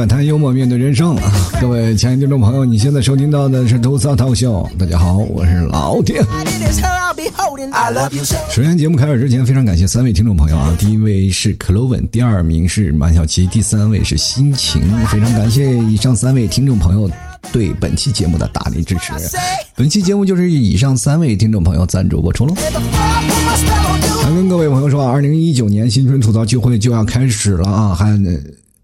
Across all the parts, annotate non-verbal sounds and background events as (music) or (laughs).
摆摊幽默面对人生啊！各位亲爱的听众朋友，你现在收听到的是《吐槽涛秀》，大家好，我是老丁。首先，节目开始之前，非常感谢三位听众朋友啊！第一位是克罗文，第二名是马小琪，第三位是心情。非常感谢以上三位听众朋友对本期节目的大力支持。本期节目就是以上三位听众朋友赞助播出喽。还跟各位朋友说，二零一九年新春吐槽聚会就要开始了啊，还。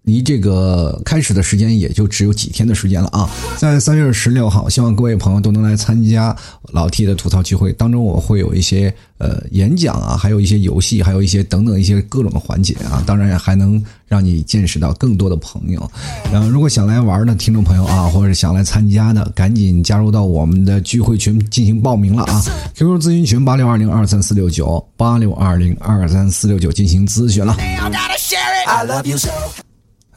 离这个开始的时间也就只有几天的时间了啊！在三月十六号，希望各位朋友都能来参加老 T 的吐槽聚会当中，我会有一些呃演讲啊，还有一些游戏，还有一些等等一些各种的环节啊，当然也还能让你见识到更多的朋友。然后，如果想来玩的听众朋友啊，或者想来参加的，赶紧加入到我们的聚会群进行报名了啊！QQ 咨询群八六二零二三四六九八六二零二三四六九进行咨询了。I love you so.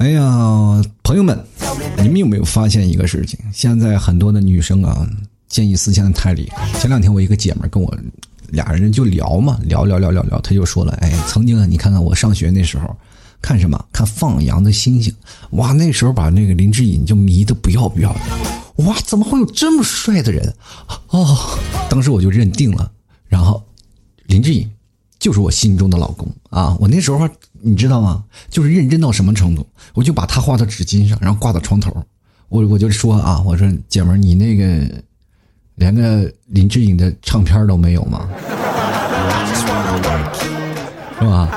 哎呀，朋友们，你们有没有发现一个事情？现在很多的女生啊，见异思迁的太厉害。前两天我一个姐们跟我俩人就聊嘛，聊聊聊聊聊，她就说了，哎，曾经啊，你看看我上学那时候看什么？看放羊的星星，哇，那时候把那个林志颖就迷得不要不要的，哇，怎么会有这么帅的人？哦，当时我就认定了，然后林志颖就是我心中的老公啊！我那时候。你知道吗？就是认真到什么程度，我就把他画到纸巾上，然后挂到床头。我我就说啊，我说姐们儿，你那个连个林志颖的唱片都没有吗？是吧？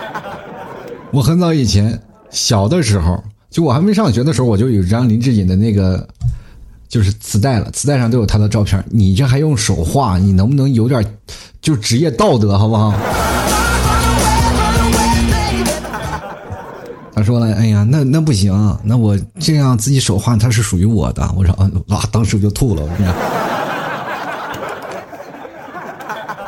我很早以前小的时候，就我还没上学的时候，我就有一张林志颖的那个就是磁带了，磁带上都有他的照片。你这还用手画？你能不能有点就职业道德，好不好？他说了：“哎呀，那那不行，那我这样自己手画，它是属于我的。”我说：“啊，哇！”当时我就吐了。我说：“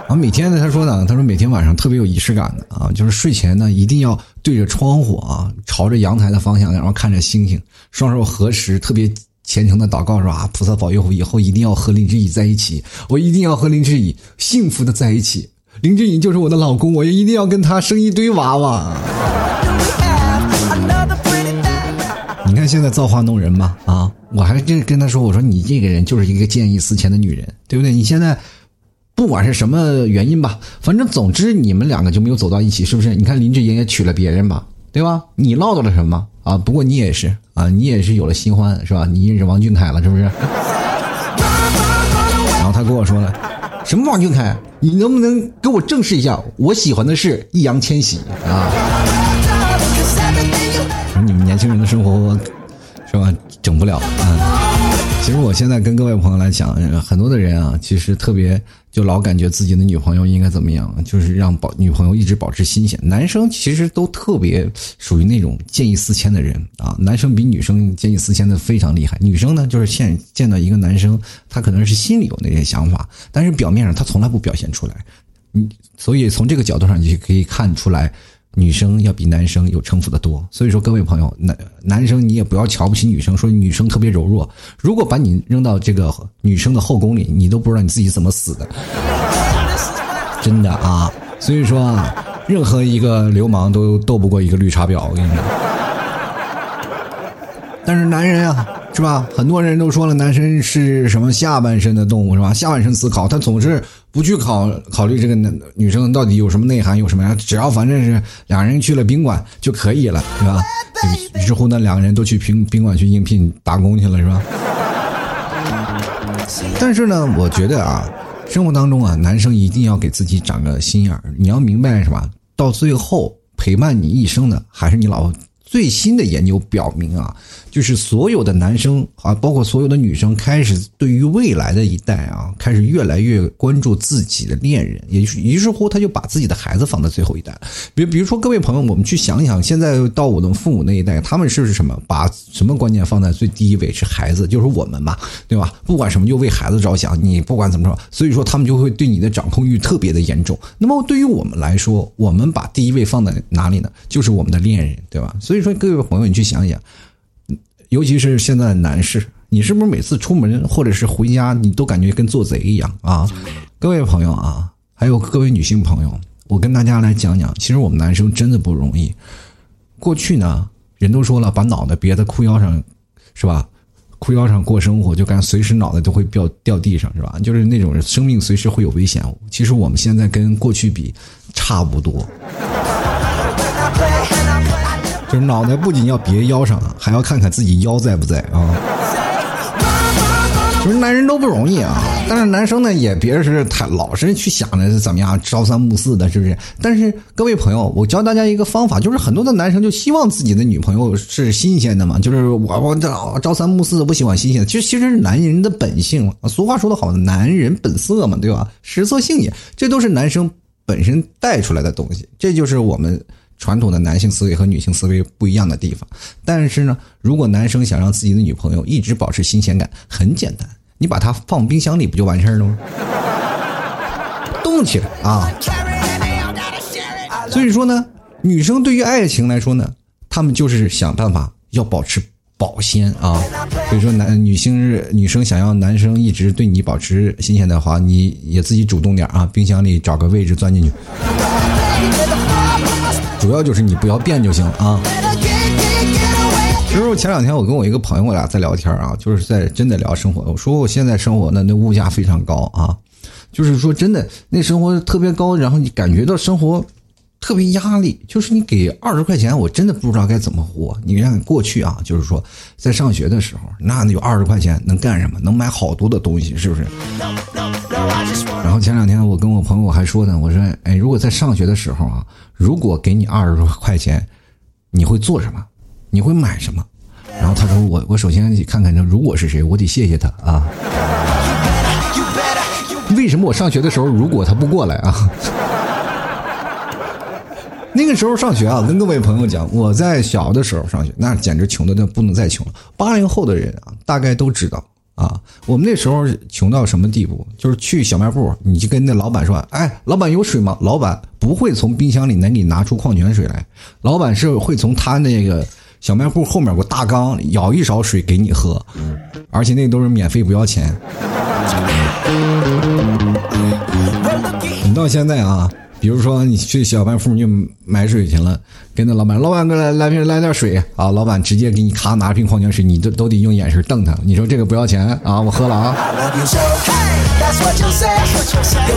啊，每天呢，他说呢，他说每天晚上特别有仪式感的啊，就是睡前呢一定要对着窗户啊，朝着阳台的方向，然后看着星星，双手合十，特别虔诚的祷告说啊，菩萨保佑我以后一定要和林志颖在一起，我一定要和林志颖幸福的在一起，林志颖就是我的老公，我也一定要跟他生一堆娃娃。”你看现在造化弄人嘛啊！我还跟跟他说，我说你这个人就是一个见异思迁的女人，对不对？你现在不管是什么原因吧，反正总之你们两个就没有走到一起，是不是？你看林志颖也娶了别人吧，对吧？你唠叨了什么啊？不过你也是啊，你也是有了新欢是吧？你认识王俊凯了是不是？然后他跟我说了，什么王俊凯？你能不能给我正视一下？我喜欢的是易烊千玺啊。你们年轻人的生活，是吧？整不了。嗯，其实我现在跟各位朋友来讲，很多的人啊，其实特别就老感觉自己的女朋友应该怎么样，就是让保女朋友一直保持新鲜。男生其实都特别属于那种见异思迁的人啊，男生比女生见异思迁的非常厉害。女生呢，就是现见到一个男生，他可能是心里有那些想法，但是表面上他从来不表现出来。嗯，所以从这个角度上，你就可以看出来。女生要比男生有城府的多，所以说各位朋友，男男生你也不要瞧不起女生，说女生特别柔弱。如果把你扔到这个女生的后宫里，你都不知道你自己怎么死的，真的啊！所以说啊，任何一个流氓都斗不过一个绿茶婊，我跟你说。但是男人啊。是吧？很多人都说了，男生是什么下半身的动物，是吧？下半身思考，他总是不去考考虑这个男女生到底有什么内涵，有什么呀？只要反正是两人去了宾馆就可以了，是吧？于是乎呢，两个人都去宾宾馆去应聘打工去了，是吧？但是呢，我觉得啊，生活当中啊，男生一定要给自己长个心眼儿。你要明白，什么？到最后陪伴你一生的还是你老婆。最新的研究表明啊，就是所有的男生啊，包括所有的女生，开始对于未来的一代啊，开始越来越关注自己的恋人，也就是于是乎，他就把自己的孩子放在最后一代。比比如说，各位朋友，我们去想想，现在到我的父母那一代，他们是什么？把什么观念放在最低位？是孩子，就是我们嘛，对吧？不管什么，就为孩子着想。你不管怎么说，所以说他们就会对你的掌控欲特别的严重。那么对于我们来说，我们把第一位放在哪里呢？就是我们的恋人，对吧？所以。所以说，各位朋友，你去想想，尤其是现在的男士，你是不是每次出门或者是回家，你都感觉跟做贼一样啊？各位朋友啊，还有各位女性朋友，我跟大家来讲讲，其实我们男生真的不容易。过去呢。人都说了，把脑袋别在裤腰上，是吧？裤腰上过生活，就感觉随时脑袋都会掉掉地上，是吧？就是那种生命随时会有危险。其实我们现在跟过去比差不多，就是脑袋不仅要别腰上，还要看看自己腰在不在啊。就是男人都不容易啊，但是男生呢也别是太老是去想着怎么样朝三暮四的，是不是？但是各位朋友，我教大家一个方法，就是很多的男生就希望自己的女朋友是新鲜的嘛，就是我我这朝三暮四的不喜欢新鲜的，其实其实是男人的本性。俗话说得好，男人本色嘛，对吧？食色性也，这都是男生本身带出来的东西，这就是我们。传统的男性思维和女性思维不一样的地方，但是呢，如果男生想让自己的女朋友一直保持新鲜感，很简单，你把它放冰箱里不就完事儿了吗？动起来啊！所以说呢，女生对于爱情来说呢，她们就是想办法要保持保鲜啊。所以说，男女性是女生想要男生一直对你保持新鲜的话，你也自己主动点啊，冰箱里找个位置钻进去。主要就是你不要变就行啊。其实前两天我跟我一个朋友，我俩在聊天啊，就是在真的聊生活。我说我现在生活呢，那物价非常高啊，就是说真的那生活特别高，然后你感觉到生活特别压力。就是你给二十块钱，我真的不知道该怎么活。你看过去啊，就是说在上学的时候，那有二十块钱能干什么？能买好多的东西，是不是？然后前两天我跟我朋友还说呢，我说哎，如果在上学的时候啊。如果给你二十块钱，你会做什么？你会买什么？然后他说：“我我首先看看，这如果是谁，我得谢谢他啊。为什么我上学的时候，如果他不过来啊？(laughs) 那个时候上学啊，跟各位朋友讲，我在小的时候上学，那简直穷的那不能再穷了。八零后的人啊，大概都知道。”啊，我们那时候穷到什么地步？就是去小卖部，你就跟那老板说：“哎，老板有水吗？”老板不会从冰箱里能给你拿出矿泉水来，老板是会从他那个小卖部后面有个大缸舀一勺水给你喝，而且那都是免费不要钱。(laughs) 你到现在啊。比如说，你去小卖部就买水去了，跟那老板，老板给来来瓶来点水啊，老板直接给你咔拿瓶矿泉水，你都都得用眼神瞪他。你说这个不要钱啊，我喝了啊。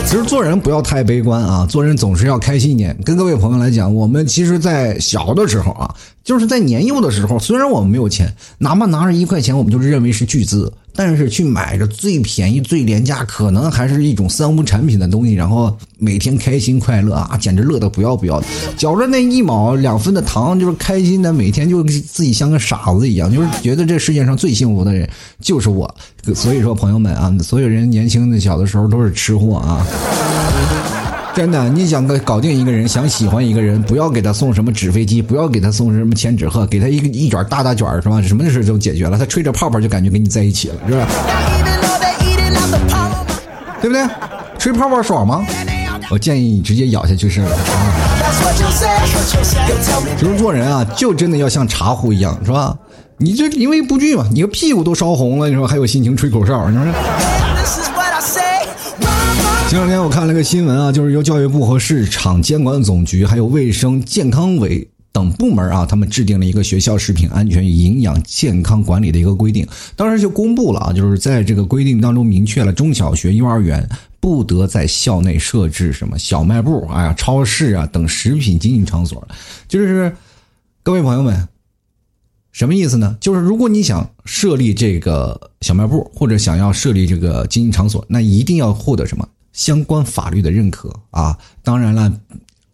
其实做人不要太悲观啊，做人总是要开心一点。跟各位朋友来讲，我们其实，在小的时候啊，就是在年幼的时候，虽然我们没有钱，哪怕拿着一块钱，我们就认为是巨资。但是去买着最便宜、最廉价，可能还是一种三无产品的东西，然后每天开心快乐啊，简直乐得不要不要的。嚼着那一毛两分的糖，就是开心的，每天就自己像个傻子一样，就是觉得这世界上最幸福的人就是我。所以说，朋友们啊，所有人年轻的小的时候都是吃货啊。真的，你想个搞定一个人，想喜欢一个人，不要给他送什么纸飞机，不要给他送什么千纸鹤，给他一个一卷大大卷是吧？什么事都解决了，他吹着泡泡就感觉跟你在一起了，是吧？对不对？吹泡泡爽吗？我建议你直接咬下去是了。就是做人啊，就真的要像茶壶一样，是吧？你这因为不惧嘛，你个屁股都烧红了，你说还有心情吹口哨，是不是？前两天我看了个新闻啊，就是由教育部和市场监管总局还有卫生健康委等部门啊，他们制定了一个学校食品安全与营养健康管理的一个规定，当时就公布了啊，就是在这个规定当中明确了中小学、幼儿园不得在校内设置什么小卖部、哎呀超市啊等食品经营场所，就是各位朋友们，什么意思呢？就是如果你想设立这个小卖部或者想要设立这个经营场所，那一定要获得什么？相关法律的认可啊，当然了，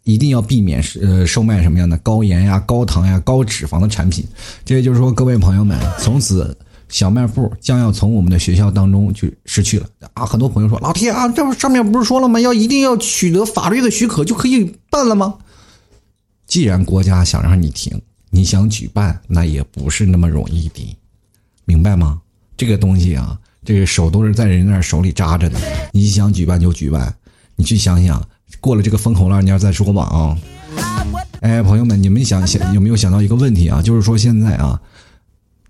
一定要避免是呃售卖什么样的高盐呀、高糖呀、高脂肪的产品。这也就是说，各位朋友们，从此小卖部将要从我们的学校当中去失去了啊！很多朋友说：“老铁啊，这上面不是说了吗？要一定要取得法律的许可就可以办了吗？”既然国家想让你停，你想举办，那也不是那么容易的，明白吗？这个东西啊。这个手都是在人那手里扎着的，你想举办就举办，你去想想，过了这个风口浪尖再说吧啊！哎，朋友们，你们想想有没有想到一个问题啊？就是说现在啊，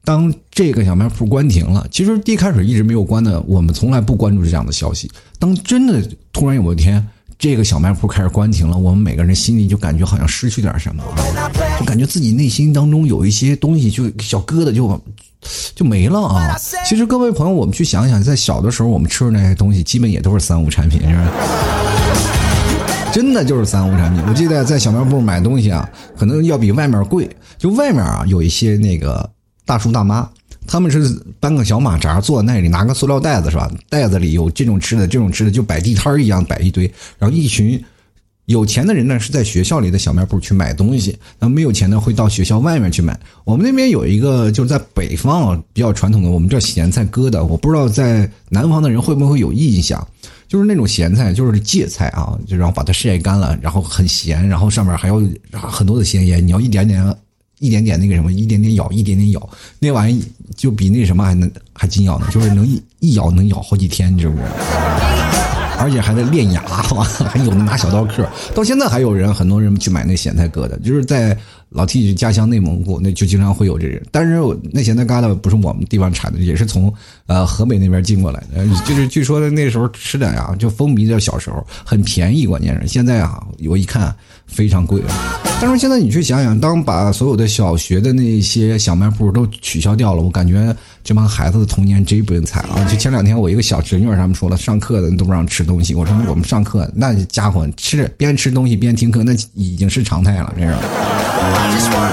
当这个小卖铺关停了，其实一开始一直没有关的，我们从来不关注这样的消息。当真的突然有一天，这个小卖铺开始关停了，我们每个人心里就感觉好像失去点什么。就感觉自己内心当中有一些东西就小疙瘩就就没了啊。其实各位朋友，我们去想想，在小的时候我们吃的那些东西，基本也都是三无产品，是吧？真的就是三无产品。我记得在小卖部买东西啊，可能要比外面贵。就外面啊，有一些那个大叔大妈。他们是搬个小马扎坐在那里，拿个塑料袋子是吧？袋子里有这种吃的，这种吃的，就摆地摊一样摆一堆。然后一群有钱的人呢，是在学校里的小卖部去买东西；那没有钱的会到学校外面去买。我们那边有一个就是在北方啊比较传统的，我们叫咸菜疙瘩。我不知道在南方的人会不会有印象，就是那种咸菜，就是芥菜啊，就然后把它晒干了，然后很咸，然后上面还有很多的咸盐，你要一点点。一点点那个什么，一点点咬，一点点咬，那玩意就比那什么还能还紧咬呢，就是能一一咬能咬好几天，你知不知道？而且还在练牙，(laughs) 还有拿小刀刻。到现在还有人，很多人去买那咸菜疙瘩，就是在。老 T 家乡内蒙古，那就经常会有这人。但是那咸菜疙瘩不是我们地方产的，也是从呃河北那边进过来的。就是据说那时候吃的呀，就风靡在小时候很便宜，关键是现在啊，我一看非常贵。但是现在你去想想，当把所有的小学的那些小卖部都取消掉了，我感觉这帮孩子的童年真不用惨啊！就前两天我一个小侄女他们说了，上课的都不让吃东西。我说我们上课那家伙吃边吃东西边听课，那已经是常态了，这是。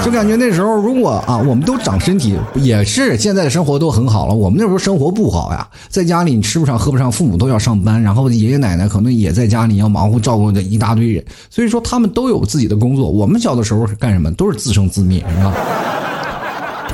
就感觉那时候，如果啊，我们都长身体，也是现在的生活都很好了。我们那时候生活不好呀，在家里你吃不上喝不上，父母都要上班，然后爷爷奶奶可能也在家里要忙活照顾着一大堆人，所以说他们都有自己的工作。我们小的时候是干什么？都是自生自灭，是吧？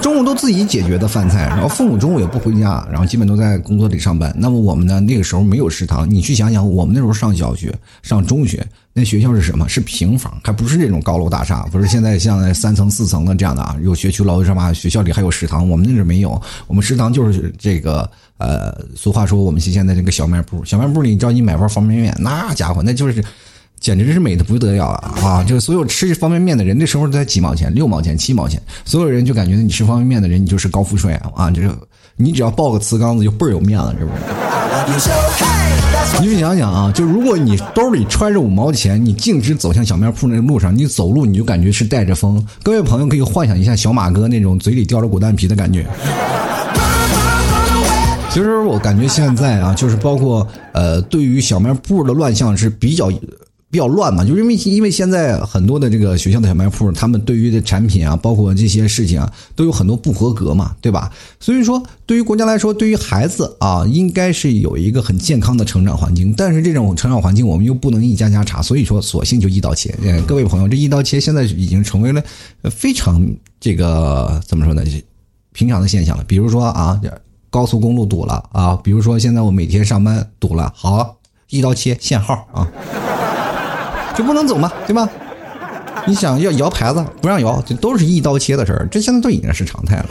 中午都自己解决的饭菜，然后父母中午也不回家，然后基本都在工作里上班。那么我们呢？那个时候没有食堂，你去想想，我们那时候上小学、上中学，那学校是什么？是平房，还不是这种高楼大厦，不是现在像三层、四层的这样的啊。有学区楼是吧？学校里还有食堂，我们那时候没有，我们食堂就是这个呃，俗话说，我们现在这个小卖部，小卖部里，你知道你买包方便面，那家伙那就是。简直是美的不得了啊！啊，就所有吃方便面的人，那时候才几毛钱、六毛钱、七毛钱，所有人就感觉你吃方便面的人，你就是高富帅啊！就是你只要抱个瓷缸子，就倍儿有面子，是不是？你就想想啊，就如果你兜里揣着五毛钱，你径直走向小卖铺那个路上，你走路你就感觉是带着风。各位朋友可以幻想一下小马哥那种嘴里叼着果蛋皮的感觉。其实我感觉现在啊，就是包括呃，对于小卖部的乱象是比较。比较乱嘛，就是因为因为现在很多的这个学校的小卖铺，他们对于的产品啊，包括这些事情啊，都有很多不合格嘛，对吧？所以说，对于国家来说，对于孩子啊，应该是有一个很健康的成长环境。但是这种成长环境，我们又不能一家家查，所以说，索性就一刀切。各位朋友，这一刀切现在已经成为了非常这个怎么说呢？平常的现象了。比如说啊，高速公路堵了啊，比如说现在我每天上班堵了，好，一刀切限号啊。就不能走嘛？对吧？你想要摇牌子不让摇，这都是一刀切的事儿。这现在都已经是常态了。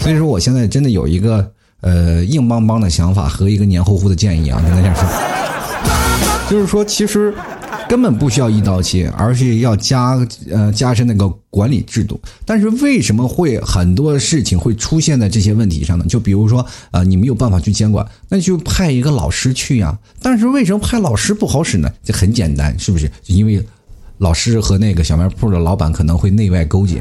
所以说，我现在真的有一个呃硬邦邦的想法和一个黏糊糊的建议啊，跟大家说，就是说，其实。根本不需要一刀切，而是要加呃加深那个管理制度。但是为什么会很多事情会出现在这些问题上呢？就比如说呃你没有办法去监管，那就派一个老师去呀。但是为什么派老师不好使呢？这很简单，是不是？因为老师和那个小卖铺的老板可能会内外勾结。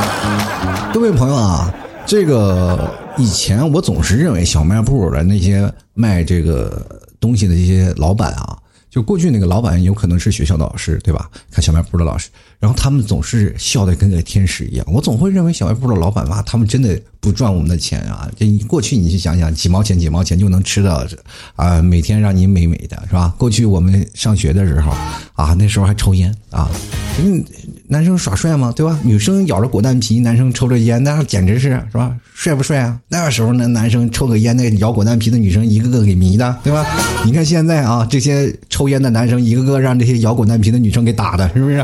(laughs) 各位朋友啊，这个以前我总是认为小卖部的那些卖这个东西的这些老板啊。就过去那个老板有可能是学校的老师，对吧？看小卖部的老师，然后他们总是笑得跟个天使一样。我总会认为小卖部的老板哇，他们真的不赚我们的钱啊！这过去你去想想，几毛钱几毛钱就能吃到，啊，每天让你美美的是吧？过去我们上学的时候啊，那时候还抽烟啊，嗯。男生耍帅吗？对吧？女生咬着果丹皮，男生抽着烟，那简直是是吧？帅不帅啊？那时候那男生抽个烟，那咬果丹皮的女生一个个给迷的，对吧？你看现在啊，这些抽抽烟的男生一个个让这些摇滚难皮的女生给打的，是不是？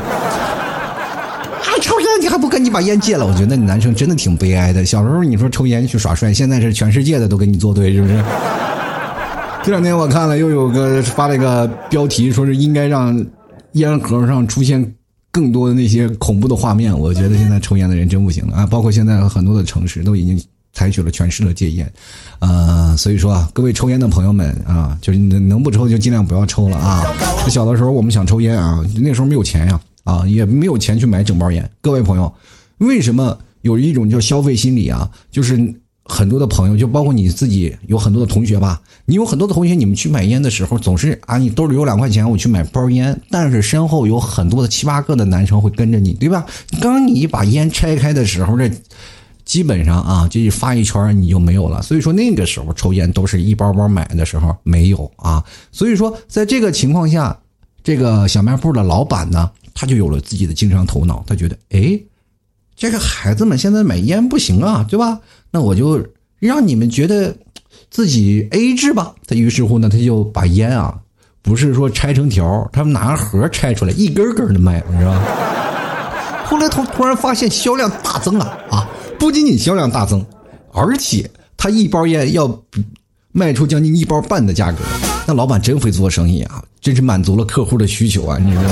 还抽烟，你还不赶紧把烟戒了？我觉得那男生真的挺悲哀的。小时候你说抽烟去耍帅，现在是全世界的都跟你作对，是不是？(laughs) 这两天我看了又有个发了一个标题，说是应该让烟盒上出现。更多的那些恐怖的画面，我觉得现在抽烟的人真不行了啊！包括现在很多的城市都已经采取了全市的戒烟，呃，所以说啊，各位抽烟的朋友们啊，就是能能不抽就尽量不要抽了啊！小的时候我们想抽烟啊，那时候没有钱呀，啊，也没有钱去买整包烟。各位朋友，为什么有一种叫消费心理啊？就是很多的朋友，就包括你自己，有很多的同学吧。你有很多的同学，你们去买烟的时候，总是啊，你兜里有两块钱，我去买包烟。但是身后有很多的七八个的男生会跟着你，对吧？刚你把烟拆开的时候，这基本上啊，就一发一圈你就没有了。所以说那个时候抽烟都是一包包买的时候没有啊。所以说在这个情况下，这个小卖部的老板呢，他就有了自己的经商头脑，他觉得，哎。这个孩子们现在买烟不行啊，对吧？那我就让你们觉得自己 A 制吧。他于是乎呢，他就把烟啊，不是说拆成条，他们拿盒拆出来，一根根的卖，你知道吧？后来他突然发现销量大增了啊！不仅仅销量大增，而且他一包烟要卖出将近一包半的价格。那老板真会做生意啊，真是满足了客户的需求啊！你知道吗？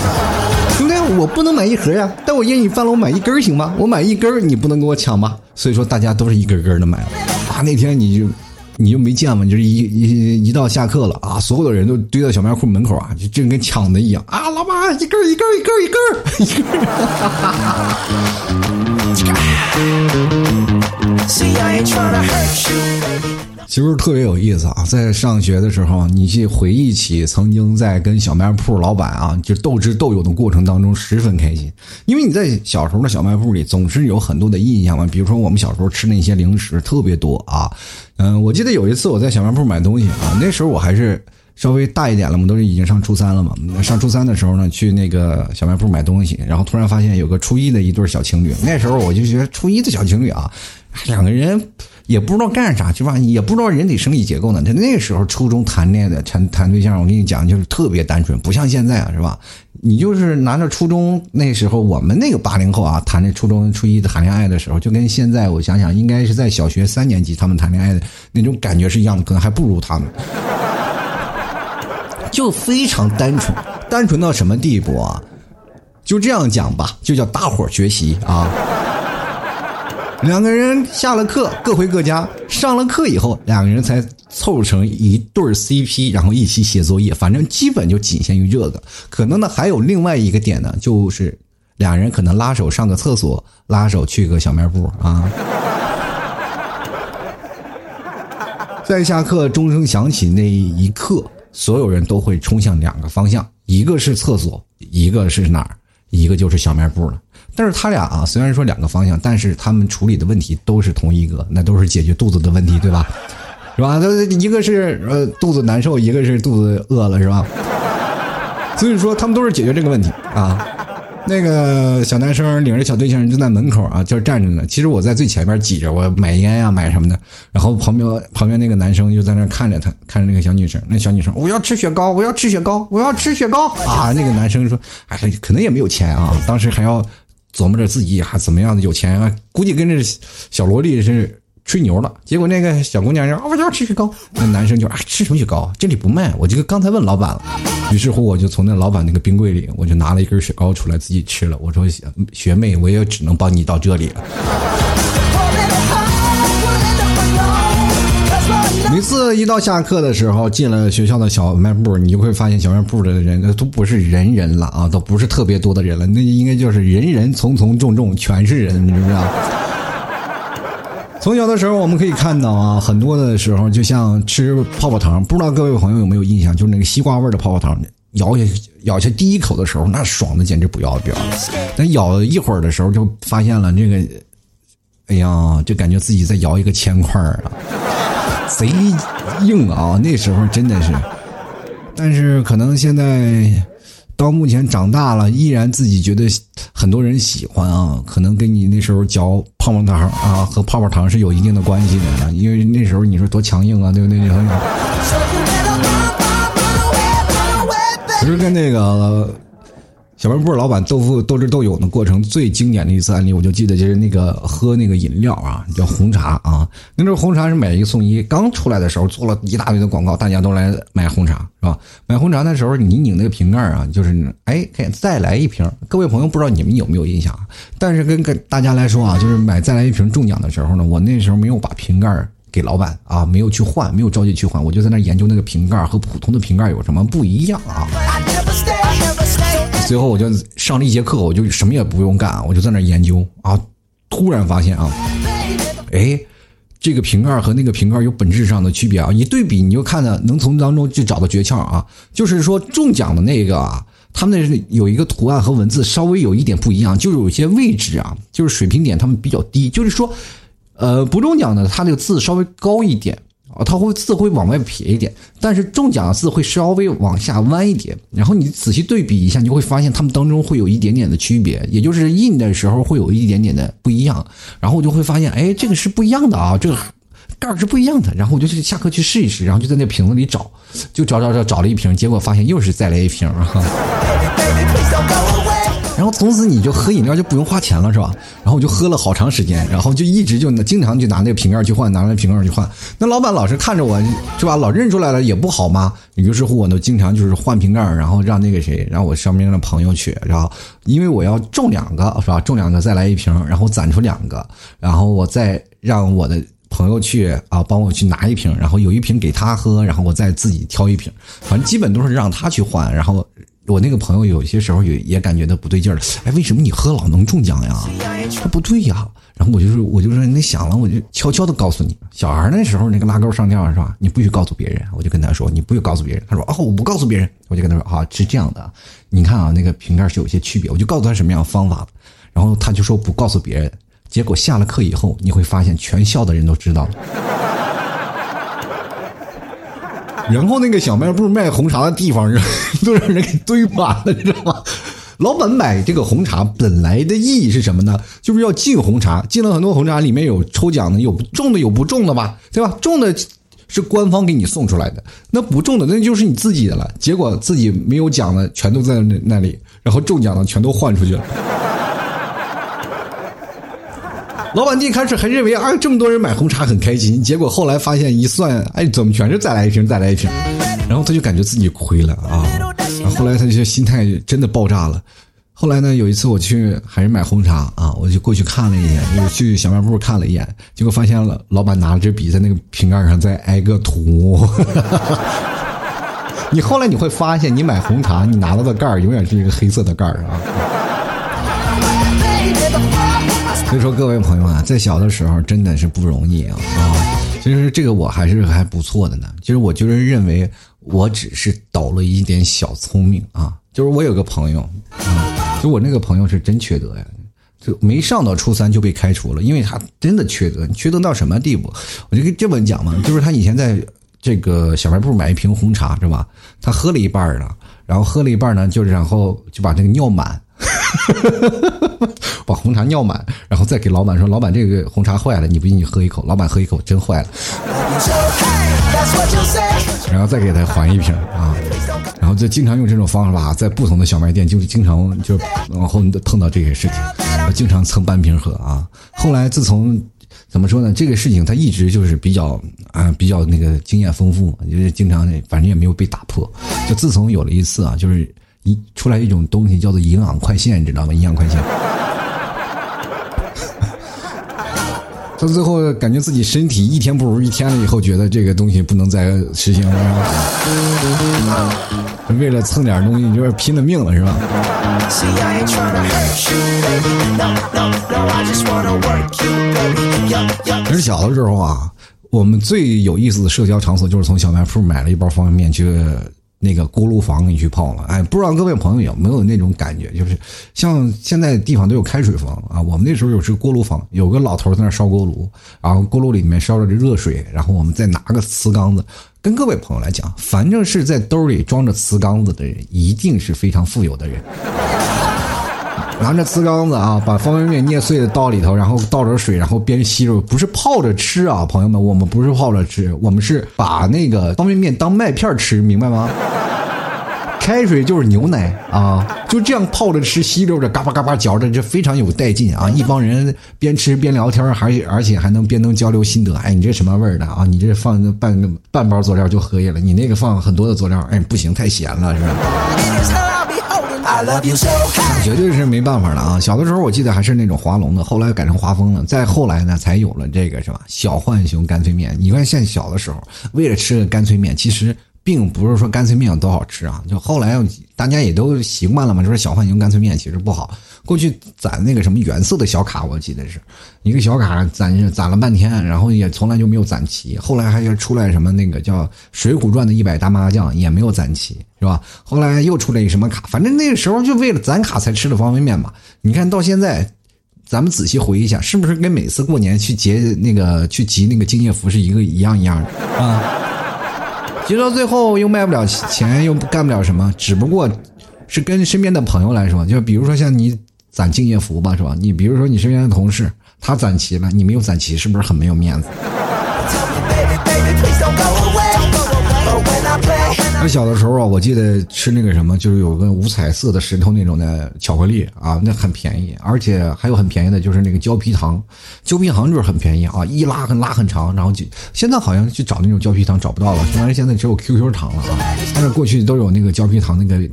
我不能买一盒呀，但我烟瘾犯了，我买一根行吗？我买一根你不能跟我抢吗？所以说大家都是一根根的买啊。那天你就你就没见吗？就是一一一到下课了啊，所有的人都堆到小卖铺门口啊，就就跟抢的一样啊。老板，一根一根一根一根一根。(laughs) 其实特别有意思啊，在上学的时候，你去回忆起曾经在跟小卖铺老板啊就斗智斗勇的过程当中，十分开心。因为你在小时候的小卖部里总是有很多的印象嘛，比如说我们小时候吃那些零食特别多啊。嗯，我记得有一次我在小卖部买东西啊，那时候我还是稍微大一点了嘛，都是已经上初三了嘛。上初三的时候呢，去那个小卖部买东西，然后突然发现有个初一的一对小情侣。那时候我就觉得初一的小情侣啊，两个人。也不知道干啥，是吧？也不知道人体生理结构呢。他那时候初中谈恋爱的谈谈对象，我跟你讲，就是特别单纯，不像现在啊，是吧？你就是拿着初中那时候我们那个八零后啊，谈那初中初一的谈恋爱的时候，就跟现在我想想，应该是在小学三年级他们谈恋爱的那种感觉是一样的，可能还不如他们，就非常单纯，单纯到什么地步啊？就这样讲吧，就叫大伙学习啊。两个人下了课各回各家，上了课以后，两个人才凑成一对 CP，然后一起写作业。反正基本就仅限于这个。可能呢，还有另外一个点呢，就是两人可能拉手上个厕所，拉手去个小卖部啊。在下课钟声响起那一刻，所有人都会冲向两个方向，一个是厕所，一个是哪儿？一个就是小卖部了。但是他俩啊，虽然说两个方向，但是他们处理的问题都是同一个，那都是解决肚子的问题，对吧？(laughs) 是吧？他一个是呃肚子难受，一个是肚子饿了，是吧？所以说他们都是解决这个问题啊。那个小男生领着小对象就在门口啊，就站着呢。其实我在最前面挤着，我买烟呀，买什么的。然后旁边旁边那个男生就在那看着他，看着那个小女生。那小女生，我要吃雪糕，我要吃雪糕，我要吃雪糕啊！那个男生说，哎，可能也没有钱啊，当时还要琢磨着自己还怎么样的有钱啊，估计跟这小萝莉是。吹牛了，结果那个小姑娘说：“我要吃雪糕。”那男生就啊，吃什么雪糕？这里不卖。我就刚才问老板了，于是乎我就从那老板那个冰柜里，我就拿了一根雪糕出来自己吃了。我说：“学妹，我也只能帮你到这里了。”每次一到下课的时候，进了学校的小卖部，你就会发现小卖部的人都不是人人了啊，都不是特别多的人了，那应该就是人人从从众众，全是人，你知不知道？从小的时候，我们可以看到啊，很多的时候，就像吃泡泡糖，不知道各位朋友有没有印象，就是那个西瓜味的泡泡糖，咬下咬下第一口的时候，那爽的简直不要不要。但咬一会儿的时候，就发现了这个，哎呀，就感觉自己在咬一个铅块啊，贼硬啊！那时候真的是，但是可能现在。到目前长大了，依然自己觉得很多人喜欢啊，可能跟你那时候嚼泡泡糖啊和泡泡糖是有一定的关系的，因为那时候你说多强硬啊，对不对？不是跟那个。小卖部老板斗富斗智斗勇的过程最经典的一次案例，我就记得就是那个喝那个饮料啊，叫红茶啊。那时候红茶是买一送一，刚出来的时候做了一大堆的广告，大家都来买红茶是吧？买红茶的时候，你拧那个瓶盖啊，就是哎，可以再来一瓶。各位朋友，不知道你们有没有印象？但是跟跟大家来说啊，就是买再来一瓶中奖的时候呢，我那时候没有把瓶盖给老板啊，没有去换，没有着急去换，我就在那研究那个瓶盖和普通的瓶盖有什么不一样啊。随后我就上了一节课，我就什么也不用干，我就在那研究啊。突然发现啊，哎，这个瓶盖和那个瓶盖有本质上的区别啊！一对比，你就看到能从当中去找到诀窍啊。就是说中奖的那个啊，他们那是有一个图案和文字稍微有一点不一样，就是有些位置啊，就是水平点他们比较低，就是说，呃，不中奖的它这个字稍微高一点。啊，它会字会往外撇一点，但是中奖的字会稍微往下弯一点。然后你仔细对比一下，你就会发现它们当中会有一点点的区别，也就是印的时候会有一点点的不一样。然后我就会发现，哎，这个是不一样的啊，这个盖儿是不一样的。然后我就去下课去试一试，然后就在那瓶子里找，就找找找找了一瓶，结果发现又是再来一瓶。然 (laughs) 从此你就喝饮料就不用花钱了，是吧？然后我就喝了好长时间，然后就一直就经常就拿那个瓶盖去换，拿那瓶盖去换。那老板老是看着我，是吧？老认出来了也不好吗？于是乎我呢，经常就是换瓶盖，然后让那个谁，让我身边的朋友去，然后因为我要中两个，是吧？中两个再来一瓶，然后攒出两个，然后我再让我的朋友去啊，帮我去拿一瓶，然后有一瓶给他喝，然后我再自己挑一瓶，反正基本都是让他去换，然后。我那个朋友有些时候也也感觉到不对劲儿了，哎，为什么你喝老能中奖呀？他不对呀。然后我就说，我就说，你想了，我就悄悄的告诉你，小孩那时候那个拉钩上吊是吧？你不许告诉别人。我就跟他说，你不许告诉别人。他说，哦，我不告诉别人。我就跟他说，啊，是这样的，你看啊，那个瓶盖是有些区别。我就告诉他什么样的方法，然后他就说不告诉别人。结果下了课以后，你会发现全校的人都知道了。然后那个小卖部卖红茶的地方，(laughs) 都让人给堆满了，你知道吗？老板买这个红茶本来的意义是什么呢？就是要进红茶，进了很多红茶，里面有抽奖的，有中的，有不中的吧，对吧？中的是官方给你送出来的，那不中的那就是你自己的了。结果自己没有奖的全都在那那里，然后中奖的全都换出去了。老板一开始还认为啊，这么多人买红茶很开心，结果后来发现一算，哎，怎么全是再来一瓶，再来一瓶？然后他就感觉自己亏了啊。后来他就心态真的爆炸了。后来呢，有一次我去还是买红茶啊，我就过去看了一眼，就去小卖部看了一眼，结果发现了老板拿了支笔在那个瓶盖上在挨个涂。(laughs) 你后来你会发现，你买红茶，你拿到的盖儿永远是一个黑色的盖儿啊。所以说，各位朋友啊，在小的时候真的是不容易啊啊！其实这个我还是还不错的呢。其实我就是认为，我只是抖了一点小聪明啊。就是我有个朋友，啊，就我那个朋友是真缺德呀，就没上到初三就被开除了，因为他真的缺德。缺德到什么地步？我就跟这么讲嘛，就是他以前在这个小卖部买一瓶红茶是吧？他喝了一半了，然后喝了一半呢，就然后就把这个尿满。(laughs) 把红茶尿满，然后再给老板说：“老板，这个红茶坏了，你不信你喝一口。”老板喝一口，真坏了。然后再给他还一瓶啊，然后就经常用这种方法，在不同的小卖店，就经常就往后碰到这些事情，经常蹭半瓶喝啊。后来自从怎么说呢，这个事情他一直就是比较啊，比较那个经验丰富，就是经常反正也没有被打破。就自从有了一次啊，就是一出来一种东西叫做营养快线，你知道吗？营养快线。(laughs) 到最后感觉自己身体一天不如一天了，以后觉得这个东西不能再实行了，为了蹭点东西，就是拼了命了，是吧？其实小的时候啊，我们最有意思的社交场所就是从小卖铺买了一包方便面去。那个锅炉房你去泡了，哎，不知道各位朋友有没有那种感觉，就是像现在地方都有开水房啊，我们那时候有是锅炉房，有个老头在那烧锅炉，然后锅炉里面烧着热水，然后我们再拿个瓷缸子，跟各位朋友来讲，反正是在兜里装着瓷缸子的人，一定是非常富有的人。拿着瓷缸子啊，把方便面捏碎了倒里头，然后倒点水，然后边吸着，不是泡着吃啊，朋友们，我们不是泡着吃，我们是把那个方便面当麦片吃，明白吗？(laughs) 开水就是牛奶啊，就这样泡着吃，吸溜着，嘎巴嘎巴嚼着，这非常有带劲啊！一帮人边吃边聊天，还而且还能边能交流心得。哎，你这什么味儿的啊？你这放半个半包佐料就可以了，你那个放很多的佐料，哎，不行，太咸了，是吧？I love you so 绝对是没办法了啊！小的时候我记得还是那种华龙的，后来改成华丰了，再后来呢才有了这个是吧？小浣熊干脆面。你看，现在小的时候为了吃个干脆面，其实并不是说干脆面有多好吃啊，就后来大家也都习惯了嘛，就是小浣熊干脆面其实不好。过去攒那个什么原色的小卡，我记得是一个小卡攒攒了半天，然后也从来就没有攒齐。后来还要出来什么那个叫《水浒传》的一百大麻将，也没有攒齐，是吧？后来又出来一什么卡，反正那个时候就为了攒卡才吃的方便面嘛。你看到现在，咱们仔细回忆一下，是不是跟每次过年去结那个去集那个敬业福是一个一样一样的啊？集到最后又卖不了钱，又干不了什么，只不过是跟身边的朋友来说，就比如说像你。攒敬业福吧，是吧？你比如说你身边的同事，他攒齐了，你没有攒齐，是不是很没有面子？我小的时候啊，我记得吃那个什么，就是有个五彩色的石头那种的巧克力啊，那很便宜，而且还有很便宜的，就是那个胶皮糖，胶皮糖就是很便宜啊，一拉很拉很长，然后就现在好像去找那种胶皮糖找不到了，虽然现在只有 QQ 糖了啊，但是过去都有那个胶皮糖那个。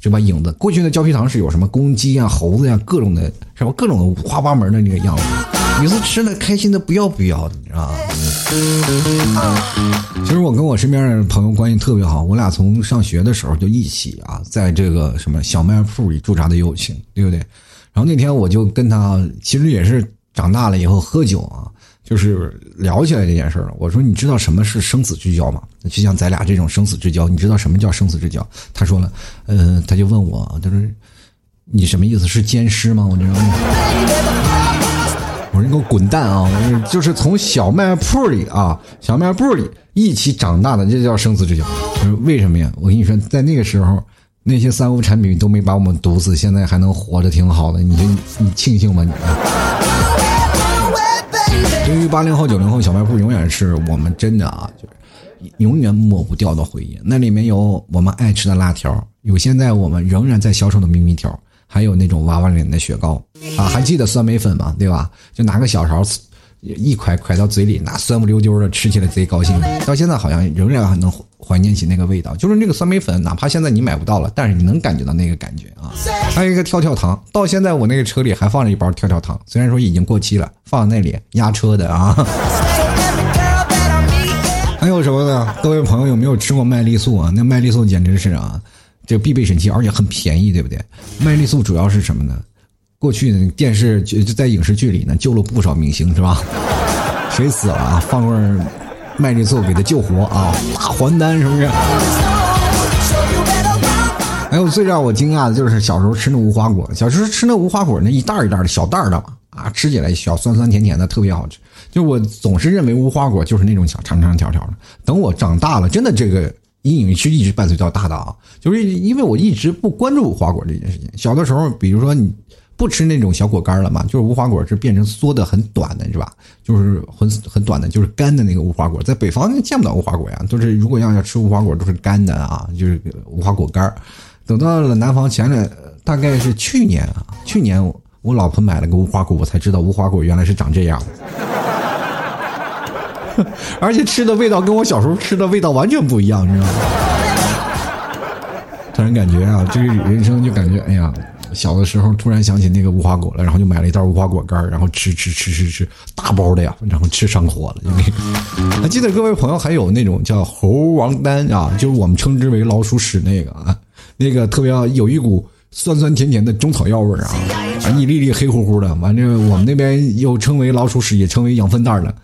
这把影子，过去的胶皮糖是有什么公鸡啊、猴子呀，各种的，什么各种的五花八门的那个样子，每次吃了开心的不要不要的，你知道吗？其实我跟我身边的朋友关系特别好，我俩从上学的时候就一起啊，在这个什么小卖铺里驻扎的友情，对不对？然后那天我就跟他，其实也是长大了以后喝酒啊。就是聊起来这件事了。我说：“你知道什么是生死之交吗？就像咱俩这种生死之交，你知道什么叫生死之交？”他说了：“呃，他就问我，他说你什么意思？是奸尸吗？”我说：“我说你给我滚蛋啊！我说就是从小卖铺里啊，小卖部里一起长大的，这叫生死之交。我说为什么呀？我跟你说，在那个时候，那些三无产品都没把我们毒死，现在还能活着挺好的。你就你庆幸吧你。”对于八零后、九零后，小卖铺永远是我们真的啊，就永远抹不掉的回忆。那里面有我们爱吃的辣条，有现在我们仍然在销售的咪咪条，还有那种娃娃脸的雪糕啊，还记得酸梅粉吗？对吧？就拿个小勺。一块块到嘴里，那酸不溜丢的，吃起来贼高兴。到现在好像仍然还能怀念起那个味道，就是那个酸梅粉，哪怕现在你买不到了，但是你能感觉到那个感觉啊。还有一个跳跳糖，到现在我那个车里还放着一包跳跳糖，虽然说已经过期了，放在那里压车的啊。还有什么呢？各位朋友有没有吃过麦丽素啊？那麦丽素简直是啊，这必备神器，而且很便宜，对不对？麦丽素主要是什么呢？过去呢电视就就在影视剧里呢，救了不少明星，是吧？(laughs) 谁死了啊？放罐麦丽素给他救活啊！大还丹是不是？还有最让我惊讶的就是小时候吃那无花果，小时候吃那无花果那一袋一袋的小袋的，啊，吃起来小酸酸甜甜的，特别好吃。就我总是认为无花果就是那种小长长条条的。等我长大了，真的这个阴影是一直伴随到大的啊，就是因为我一直不关注无花果这件事情。小的时候，比如说你。不吃那种小果干了嘛？就是无花果是变成缩的很短的，是吧？就是很很短的，就是干的那个无花果。在北方见不到无花果呀，都是如果要要吃无花果都是干的啊，就是无花果干等到了南方，前两大概是去年啊，去年我老婆买了个无花果，我才知道无花果原来是长这样的，(laughs) 而且吃的味道跟我小时候吃的味道完全不一样，你知道吗？突然感觉啊，这个人生就感觉哎呀。小的时候突然想起那个无花果了，然后就买了一袋无花果干，然后吃吃吃吃吃大包的呀，然后吃上火了。就那个，还记得各位朋友还有那种叫猴王丹啊，就是我们称之为老鼠屎那个啊，那个特别有一股酸酸甜甜的中草药味儿啊，一粒粒黑乎乎的，完正我们那边又称为老鼠屎，也称为养分袋了，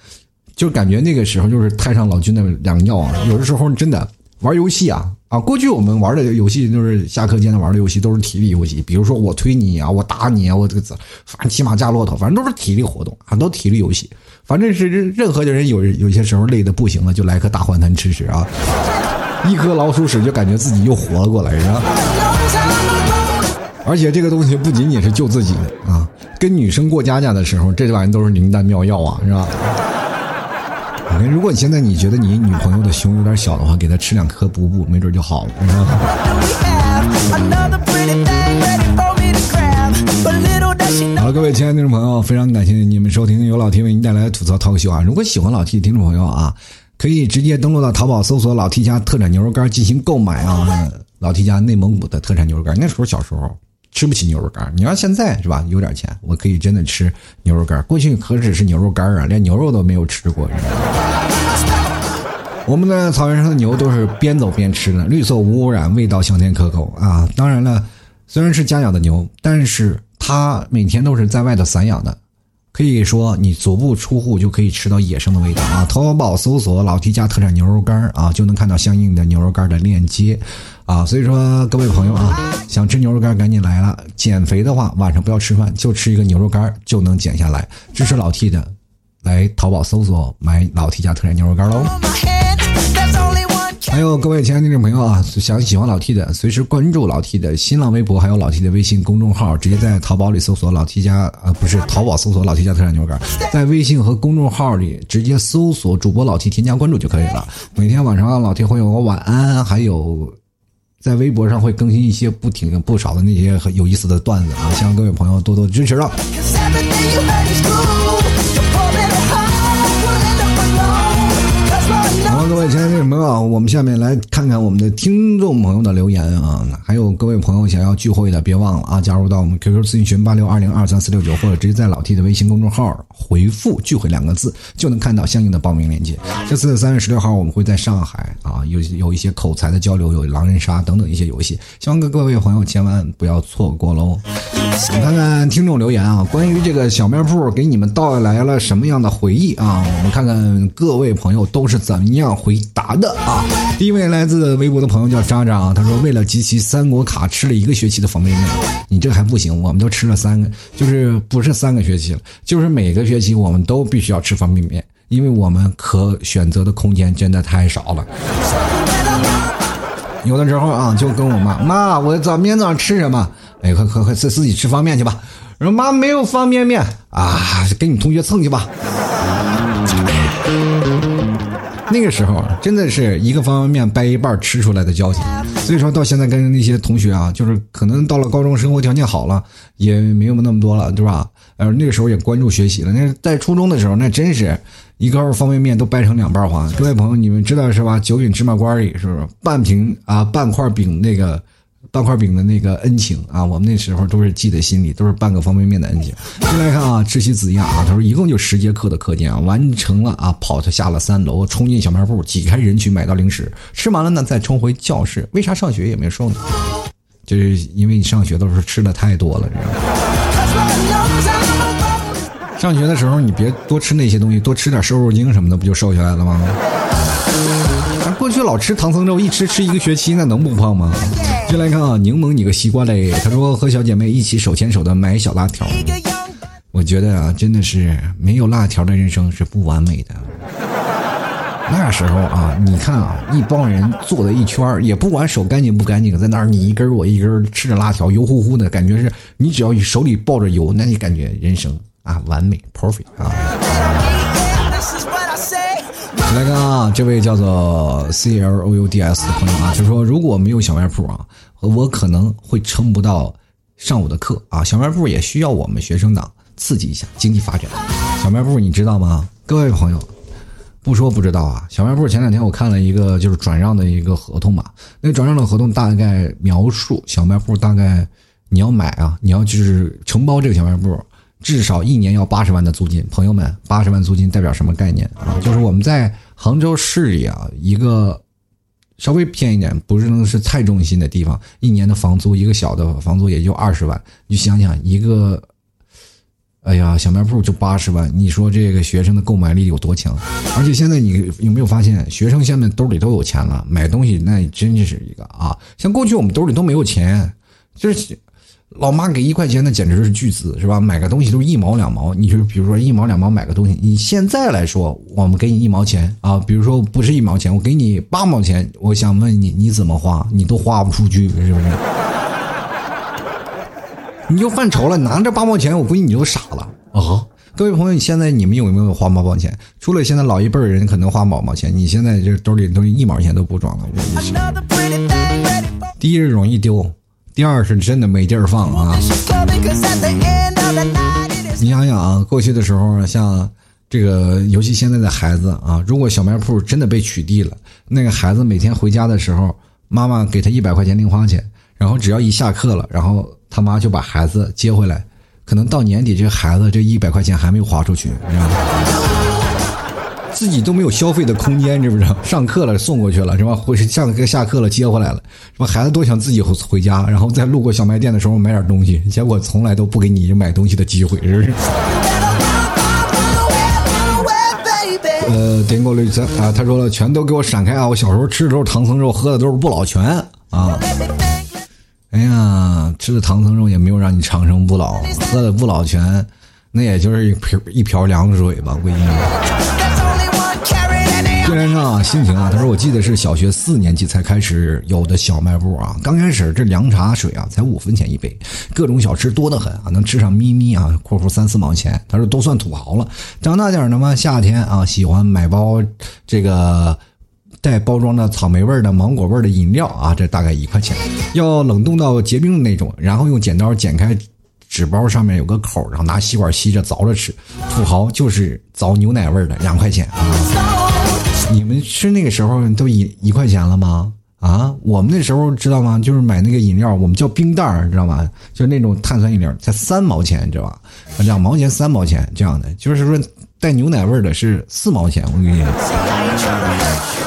就感觉那个时候就是太上老君的良药啊。有的时候真的玩游戏啊。啊，过去我们玩的游戏就是下课间的玩的游戏，都是体力游戏。比如说我推你啊，我打你啊，我这个反正骑马驾骆驼，反正都是体力活动，很多体力游戏。反正是任何的人有有些时候累的不行了，就来颗大换汤吃吃啊，一颗老鼠屎就感觉自己又活了过来，是吧？而且这个东西不仅仅是救自己啊，跟女生过家家的时候，这玩意都是灵丹妙药啊，是吧？如果你现在你觉得你女朋友的胸有点小的话，给她吃两颗补补，没准就好了。好了，各位亲爱的听众朋友，非常感谢你们收听由老 T 为您带来的吐槽涛秀啊！如果喜欢老 T 的听众朋友啊，可以直接登录到淘宝搜索“老 T 家特产牛肉干”进行购买啊！老 T 家内蒙古的特产牛肉干，那时候小时候。吃不起牛肉干，你要现在是吧？有点钱，我可以真的吃牛肉干。过去何止是牛肉干啊，连牛肉都没有吃过。我们的草原上的牛都是边走边吃的，绿色无污染，味道香甜可口啊！当然了，虽然是家养的牛，但是它每天都是在外头散养的，可以说你足不出户就可以吃到野生的味道啊！淘宝搜索“老 T 家特产牛肉干”啊，就能看到相应的牛肉干的链接啊！所以说，各位朋友啊，想吃牛肉干赶紧来了！减肥的话，晚上不要吃饭，就吃一个牛肉干就能减下来。支持老 T 的，来淘宝搜索买老 T 家特产牛肉干喽！还有各位亲爱的听众朋友啊，想喜欢老 T 的，随时关注老 T 的新浪微博，还有老 T 的微信公众号，直接在淘宝里搜索老 T 家，呃，不是淘宝搜索老 T 家特产牛肉干，在微信和公众号里直接搜索主播老 T 添加关注就可以了。每天晚上老 T 会有个晚安，还有在微博上会更新一些不停不少的那些很有意思的段子啊，希望各位朋友多多支持了。什么啊，我们下面来看看我们的听众朋友的留言啊，还有各位朋友想要聚会的，别忘了啊，加入到我们 QQ 咨询群八六二零二三四六九，或者直接在老 T 的微信公众号回复“聚会”两个字，就能看到相应的报名链接。这次三月十六号，我们会在上海啊，有有一些口才的交流，有狼人杀等等一些游戏，希望各各位朋友千万不要错过喽。我们看看听众留言啊，关于这个小卖铺给你们带来了什么样的回忆啊？我们看看各位朋友都是怎么样回答的啊。第一位来自微博的朋友叫渣渣啊，他说为了集齐三国卡吃了一个学期的方便面，你这还不行，我们都吃了三个，就是不是三个学期了，就是每个学期我们都必须要吃方便面，因为我们可选择的空间真的太少了。有的时候啊，就跟我妈妈，我早明天早上吃什么？哎，快快快，自自己吃方便去吧。说妈，没有方便面啊，跟你同学蹭去吧。那个时候真的是一个方便面掰一半吃出来的交情，所以说到现在跟那些同学啊，就是可能到了高中生活条件好了，也没有那么多了，对吧？呃，那个时候也关注学习了。那在初中的时候，那真是一根方便面都掰成两半花。各位朋友，你们知道是吧？九品芝麻官里是不是半瓶啊？半块饼那个。半块饼的那个恩情啊，我们那时候都是记在心里，都是半个方便面的恩情。进来看啊，赤西子亚啊，他说一共就十节课的课间啊，完成了啊，跑他下了三楼，冲进小卖部，挤开人群买到零食，吃完了呢，再冲回教室。为啥上学也没瘦呢？就是因为你上学的时候吃的太多了，知道吗？上学的时候你别多吃那些东西，多吃点瘦肉精什么的，不就瘦下来了吗？过去老吃唐僧肉，一吃吃一个学期，那能不胖吗？就来看啊，柠檬你个西瓜嘞！他说和小姐妹一起手牵手的买小辣条。我觉得啊，真的是没有辣条的人生是不完美的。那时候啊，你看啊，一帮人坐在一圈也不管手干净不干净，在那儿你一根我一根吃着辣条，油乎乎的感觉是，你只要手里抱着油，那你感觉人生啊完美 perfect 啊。来看啊，这位叫做 C L O U D S 的朋友啊，就说如果没有小卖铺啊，我可能会撑不到上午的课啊。小卖部也需要我们学生党刺激一下经济发展。小卖部你知道吗？各位朋友，不说不知道啊。小卖部前两天我看了一个就是转让的一个合同嘛，那个转让的合同大概描述小卖部大概你要买啊，你要就是承包这个小卖部。至少一年要八十万的租金，朋友们，八十万租金代表什么概念啊？就是我们在杭州市里啊，一个稍微偏一点，不是能是太中心的地方，一年的房租，一个小的房租也就二十万。你想想，一个，哎呀，小卖部就八十万，你说这个学生的购买力有多强？而且现在你有没有发现，学生现在兜里都有钱了，买东西那真是一个啊，像过去我们兜里都没有钱，就是。老妈给一块钱，那简直是巨资，是吧？买个东西都是一毛两毛，你就比如说一毛两毛买个东西，你现在来说，我们给你一毛钱啊，比如说不是一毛钱，我给你八毛钱，我想问你，你怎么花？你都花不出去，是不是？(laughs) 你就犯愁了，拿着八毛钱，我估计你就傻了啊！各位朋友，现在你们有没有花八毛钱？除了现在老一辈人可能花毛毛钱，你现在这兜里都一毛钱都不装了。第一是容易丢。第二是真的没地儿放啊！你想想啊，过去的时候，像这个，尤其现在的孩子啊，如果小卖铺真的被取缔了，那个孩子每天回家的时候，妈妈给他一百块钱零花钱，然后只要一下课了，然后他妈就把孩子接回来，可能到年底这孩子这一百块钱还没有花出去，你知道吗？自己都没有消费的空间，知不知道？上课了送过去了，是吧？或是上课下课了接回来了，是吧？孩子都想自己回家，然后在路过小卖店的时候买点东西，结果从来都不给你买东西的机会，是不是？呃，点过绿色啊，他说了，全都给我闪开啊！我小时候吃的都是唐僧肉，喝的都是不老泉啊。哎呀，吃的唐僧肉也没有让你长生不老，喝的不老泉，那也就是一瓢一瓢凉水吧，我跟你讲。先生啊，心情啊，他说我记得是小学四年级才开始有的小卖部啊，刚开始这凉茶水啊才五分钱一杯，各种小吃多得很啊，能吃上咪咪啊，括弧三四毛钱，他说都算土豪了。长大点的嘛，夏天啊喜欢买包这个带包装的草莓味的、芒果味的饮料啊，这大概一块钱，要冷冻到结冰的那种，然后用剪刀剪开纸包上面有个口，然后拿吸管吸着凿着吃。土豪就是凿牛奶味的，两块钱啊。你们吃那个时候都一一块钱了吗？啊，我们那时候知道吗？就是买那个饮料，我们叫冰袋儿，知道吗？就那种碳酸饮料，才三毛钱，知道吧？两毛钱、三毛钱这样的，就是说带牛奶味的是四毛钱。我跟你讲，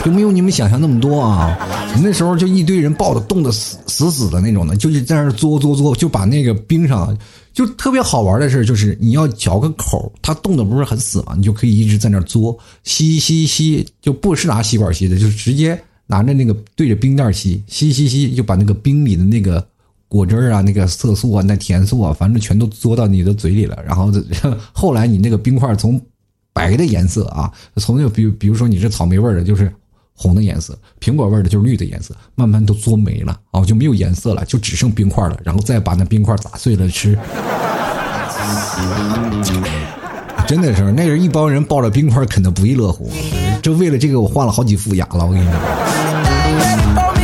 就没有你们想象那么多啊！那时候就一堆人抱着冻得死死死的那种的，就是在那嘬嘬嘬，就把那个冰上。就特别好玩的事就是你要嚼个口，它冻的不是很死嘛，你就可以一直在那嘬，吸吸吸，就不是拿吸管吸的，就是直接拿着那个对着冰袋吸，吸吸吸，就把那个冰里的那个果汁啊、那个色素啊、那甜素啊，反正全都嘬到你的嘴里了。然后后来你那个冰块从白的颜色啊，从那个比比如说你是草莓味的，就是。红的颜色，苹果味的就是绿的颜色，慢慢都做没了啊，就没有颜色了，就只剩冰块了，然后再把那冰块砸碎了吃。(laughs) 真的是，那是一帮人抱着冰块啃的不亦乐乎，这为了这个我换了好几副牙了，我跟你讲。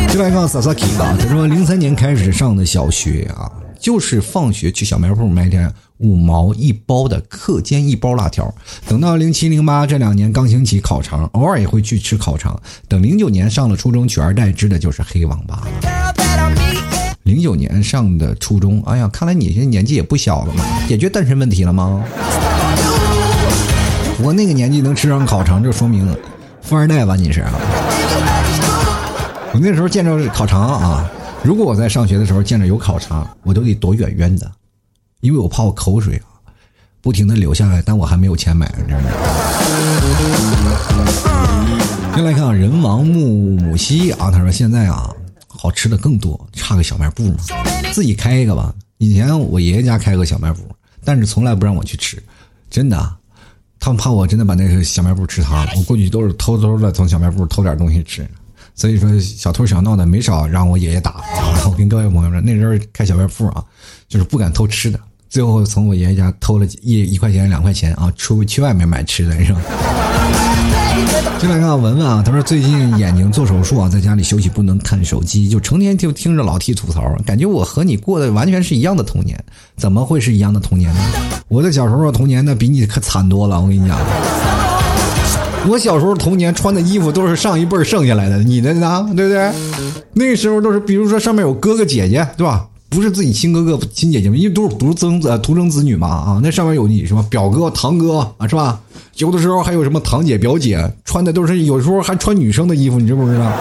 就来看 Sasaki 啊，他说零三年开始上的小学啊。就是放学去小卖部买点五毛一包的课间一包辣条。等到零七零八这两年刚兴起烤肠，偶尔也会去吃烤肠。等零九年上了初中，取而代之的就是黑网吧。零九年上的初中，哎呀，看来你现在年纪也不小了嘛，解决单身问题了吗？我那个年纪能吃上烤肠，就说明富二代吧？你是？我那时候见着烤肠啊。如果我在上学的时候见着有烤肠，我都得躲远远的，因为我怕我口水啊不停的流下来，但我还没有钱买，你知道吗？先来看啊，人王木母西啊，他说现在啊好吃的更多，差个小卖部嘛，自己开一个吧。以前我爷爷家开个小卖部，但是从来不让我去吃，真的，他们怕我真的把那个小卖部吃塌了，我过去都是偷偷的从小卖部偷点东西吃。所以说，小偷小闹的没少让我爷爷打。我跟各位朋友说，那时候开小卖铺啊，就是不敢偷吃的。最后从我爷爷家偷了一一块钱、两块钱啊，出去外面买吃的，是吧？进来看文文啊，他说最近眼睛做手术啊，在家里休息不能看手机，就成天就听着老 T 吐槽，感觉我和你过的完全是一样的童年。怎么会是一样的童年呢？我的小时候童年那比你可惨多了，我跟你讲。我小时候童年穿的衣服都是上一辈剩下来的，你的呢？对不对？那时候都是，比如说上面有哥哥姐姐，对吧？不是自己亲哥哥亲姐姐因为都是独生子、独生子女嘛啊。那上面有你什么表哥、堂哥啊，是吧？有的时候还有什么堂姐、表姐，穿的都是有时候还穿女生的衣服，你知不知道？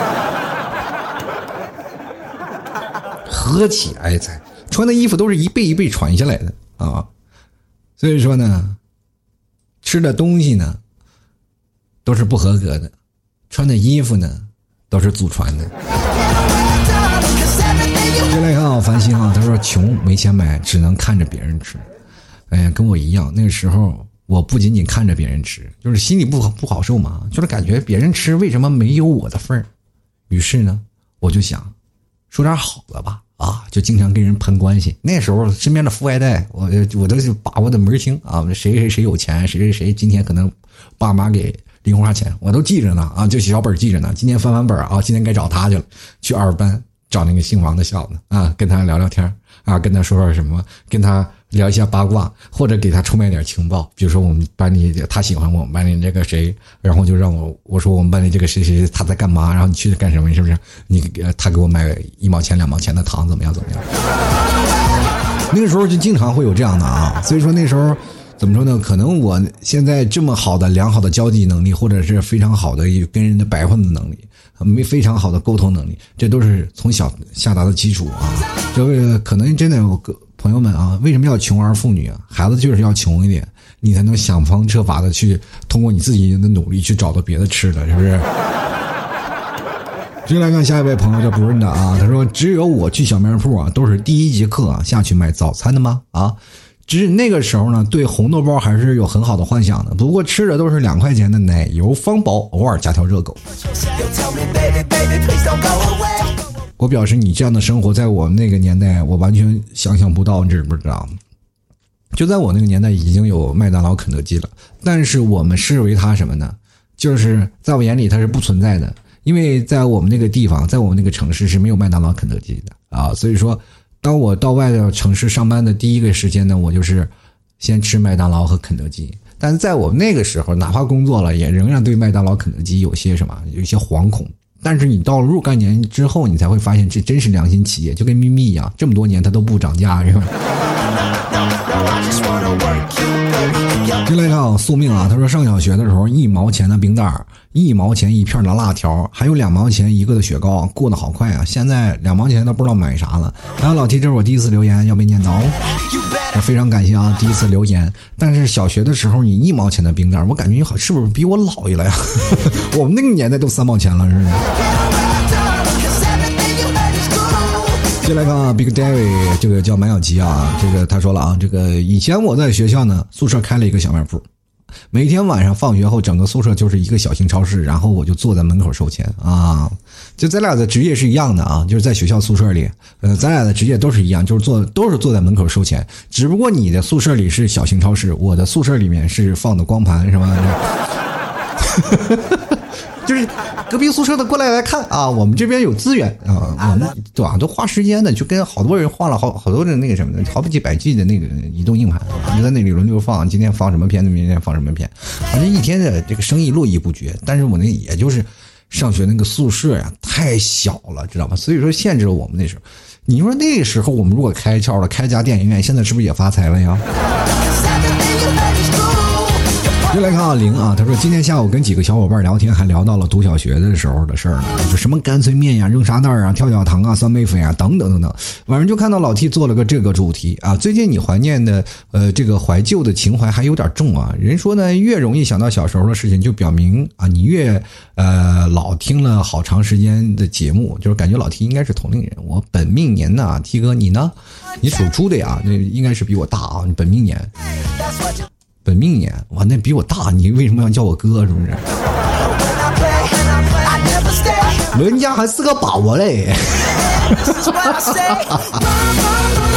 合起来才穿的衣服都是一辈一辈传下来的啊。所以说呢，吃的东西呢。都是不合格的，穿的衣服呢，都是祖传的。接来看啊，繁星啊，他说穷没钱买，只能看着别人吃。哎呀，跟我一样，那个时候我不仅仅看着别人吃，就是心里不不好受嘛，就是感觉别人吃为什么没有我的份儿。于是呢，我就想说点好的吧，啊，就经常跟人攀关系。那时候身边的富二代，我我都是把握的门清啊，谁谁谁有钱，谁谁谁今天可能爸妈给。零花钱我都记着呢啊，就小本记着呢。今天翻翻本啊，今天该找他去了。去二班找那个姓王的小子啊，跟他聊聊天啊，跟他说说什么，跟他聊一下八卦，或者给他出卖点情报。比如说我们班里他喜欢我们班里这个谁，然后就让我我说我们班里这个谁谁谁他在干嘛，然后你去干什么？是不是？你他给我买一毛钱两毛钱的糖怎么样？怎么样？那个时候就经常会有这样的啊，所以说那时候。怎么说呢？可能我现在这么好的良好的交际能力，或者是非常好的跟人的白话的能力，没非常好的沟通能力，这都是从小下达的基础啊。这个可能真的有朋友们啊，为什么要穷儿富女啊？孩子就是要穷一点，你才能想方设法的去通过你自己的努力去找到别的吃的，是不是？接 (laughs) 来看下一位朋友叫不认的啊，他说：“只有我去小卖铺啊，都是第一节课啊下去买早餐的吗？啊，只是那个时候呢，对红豆包还是有很好的幻想的。不过吃的都是两块钱的奶油方包，偶尔加条热狗。”我表示，你这样的生活在我们那个年代，我完全想象不到，你知不知道？就在我那个年代，已经有麦当劳、肯德基了，但是我们视为它什么呢？就是在我眼里，它是不存在的。因为在我们那个地方，在我们那个城市是没有麦当劳、肯德基的啊，所以说，当我到外的城市上班的第一个时间呢，我就是先吃麦当劳和肯德基。但是在我那个时候，哪怕工作了，也仍然对麦当劳、肯德基有些什么，有一些惶恐。但是你到了若干年之后，你才会发现这真是良心企业，就跟咪咪一样，这么多年它都不涨价，是吧？进来看啊宿命啊！他说上小学的时候，一毛钱的冰袋一毛钱一片的辣条，还有两毛钱一个的雪糕，过得好快啊！现在两毛钱都不知道买啥了。还有老 T，这是我第一次留言，要被念到，非常感谢啊！第一次留言，但是小学的时候你一毛钱的冰袋，我感觉你好是不是比我老一了呀？(laughs) 我们那个年代都三毛钱了，是不是？接来看啊，Big David，这个叫马小吉啊，这个他说了啊，这个以前我在学校呢，宿舍开了一个小卖部，每天晚上放学后，整个宿舍就是一个小型超市，然后我就坐在门口收钱啊，就咱俩的职业是一样的啊，就是在学校宿舍里，呃，咱俩的职业都是一样，就是坐都是坐在门口收钱，只不过你的宿舍里是小型超市，我的宿舍里面是放的光盘，是吧？(laughs) 就是隔壁宿舍的过来来看啊，我们这边有资源啊，我们对吧？都花时间的，就跟好多人换了好好多的那个什么的，好几百 G 的那个移动硬盘，就在那里轮流放，今天放什么片子，明天放什么片，反正一天的这个生意络绎不绝。但是我那也就是上学那个宿舍呀，太小了，知道吧？所以说限制了我们那时候。你说那时候我们如果开窍了，开家电影院，现在是不是也发财了呀？又来看啊，零啊，他说今天下午跟几个小伙伴聊天，还聊到了读小学的时候的事儿呢，就什么干脆面呀、扔沙袋啊、跳跳糖啊、酸梅粉啊等等等等。晚上就看到老 T 做了个这个主题啊，最近你怀念的呃这个怀旧的情怀还有点重啊。人说呢，越容易想到小时候的事情，就表明啊你越呃老听了好长时间的节目，就是感觉老 T 应该是同龄人。我本命年呢，T 哥你呢？你属猪的呀，那应该是比我大啊，你本命年。本命年，哇，那比我大，你为什么要叫我哥？是不是？人家还是个宝嘞。(laughs)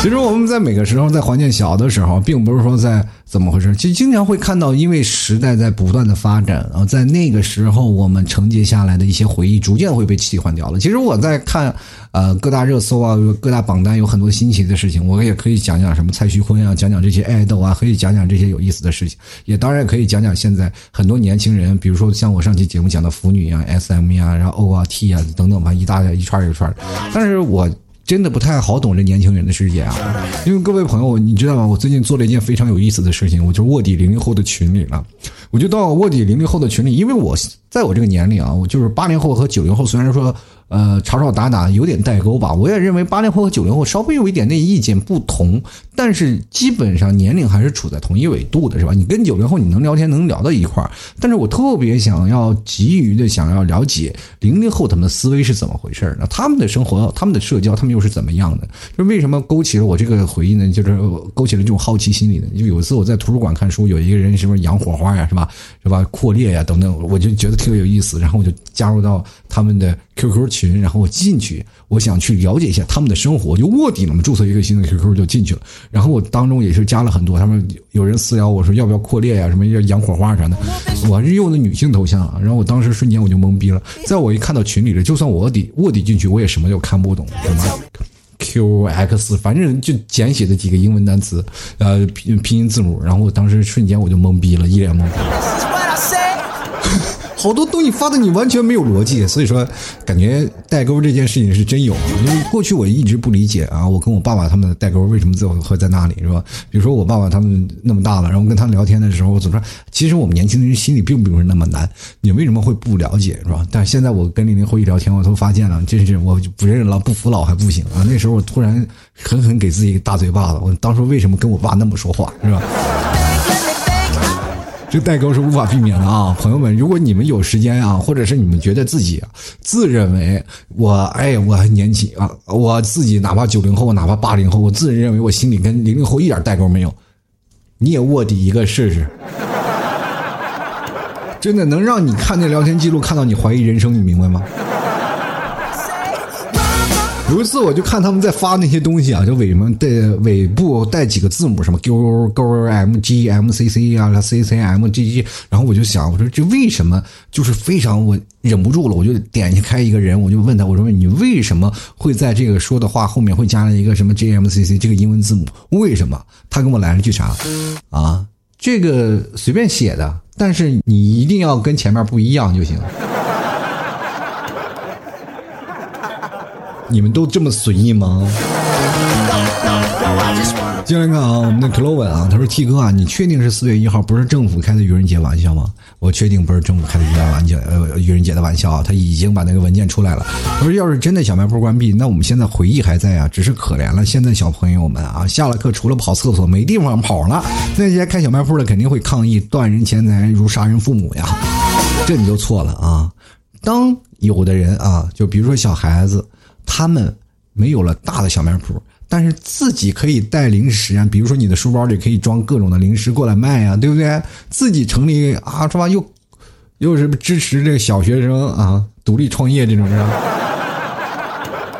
其实我们在每个时候在怀念小的时候，并不是说在。怎么回事？就经常会看到，因为时代在不断的发展啊，在那个时候我们承接下来的一些回忆，逐渐会被替换掉了。其实我在看，呃，各大热搜啊，各大榜单有很多新奇的事情，我也可以讲讲什么蔡徐坤啊，讲讲这些爱豆啊，可以讲讲这些有意思的事情，也当然可以讲讲现在很多年轻人，比如说像我上期节目讲的腐女啊、SM 呀，然后 O 啊、T 啊等等吧，一大一串一串。但是我。真的不太好懂这年轻人的世界啊！因为各位朋友，你知道吗？我最近做了一件非常有意思的事情，我就卧底零零后的群里了。我就到卧底零零后的群里，因为我在我这个年龄啊，我就是八零后和九零后，虽然说。呃，吵吵打打有点代沟吧。我也认为八零后和九零后稍微有一点那意见不同，但是基本上年龄还是处在同一纬度的，是吧？你跟九零后你能聊天能聊到一块儿，但是我特别想要急于的想要了解零零后他们的思维是怎么回事呢？他们的生活、他们的社交，他们又是怎么样的？就为什么勾起了我这个回忆呢？就是勾起了这种好奇心理呢？就有一次我在图书馆看书，有一个人什么养火花呀，是吧？是吧？扩列呀等等，我就觉得特别有意思，然后我就加入到他们的 QQ 群，然后我进去，我想去了解一下他们的生活，就卧底了嘛，注册一个新的 QQ 就进去了。然后我当中也是加了很多，他们有人私聊我说要不要扩列呀，什么要养火花啥的，我是用的女性头像，然后我当时瞬间我就懵逼了。在我一看到群里了，就算卧底卧底进去，我也什么都看不懂，懂吗 QX，反正就简写的几个英文单词，呃拼拼音字母，然后我当时瞬间我就懵逼了，一脸懵逼。(laughs) 好多东西发的你完全没有逻辑，所以说感觉代沟这件事情是真有。因为过去我一直不理解啊，我跟我爸爸他们的代沟为什么最后会在那里，是吧？比如说我爸爸他们那么大了，然后跟他聊天的时候，我总说，其实我们年轻人心里并不是那么难，你为什么会不了解，是吧？但现在我跟零零后一聊天，我都发现了，真是我不认了，不服老还不行啊！那时候我突然狠狠给自己一个大嘴巴子，我当初为什么跟我爸那么说话，是吧？这代沟是无法避免的啊，朋友们！如果你们有时间啊，或者是你们觉得自己自认为我哎我还年轻啊，我自己哪怕九零后，哪怕八零后，我自认为我心里跟零零后一点代沟没有，你也卧底一个试试，(laughs) 真的能让你看那聊天记录，看到你怀疑人生，你明白吗？有一次，我就看他们在发那些东西啊，就尾么带尾部带几个字母，什么 G G M G M C C 啊，C C M G G，然后我就想，我说这为什么？就是非常我忍不住了，我就点开一个人，我就问他，我说你为什么会在这个说的话后面会加了一个什么 G M C C 这个英文字母？为什么？他跟我来了句啥？啊，这个随便写的，但是你一定要跟前面不一样就行。你们都这么随意吗？进来看啊，我们的 Cloven 啊，他说 T 哥啊，你确定是四月一号不是政府开的愚人节玩笑吗？我确定不是政府开的愚人玩笑，呃，愚人节的玩笑啊，他已经把那个文件出来了。他说要是真的小卖部关闭，那我们现在回忆还在啊，只是可怜了现在小朋友们啊，下了课除了跑厕所没地方跑了。那些开小卖部的肯定会抗议断人钱财如杀人父母呀，这你就错了啊。当有的人啊，就比如说小孩子。他们没有了大的小卖铺，但是自己可以带零食啊，比如说你的书包里可以装各种的零食过来卖呀，对不对？自己成立啊，是吧？又又是支持这个小学生啊独立创业这种是吧？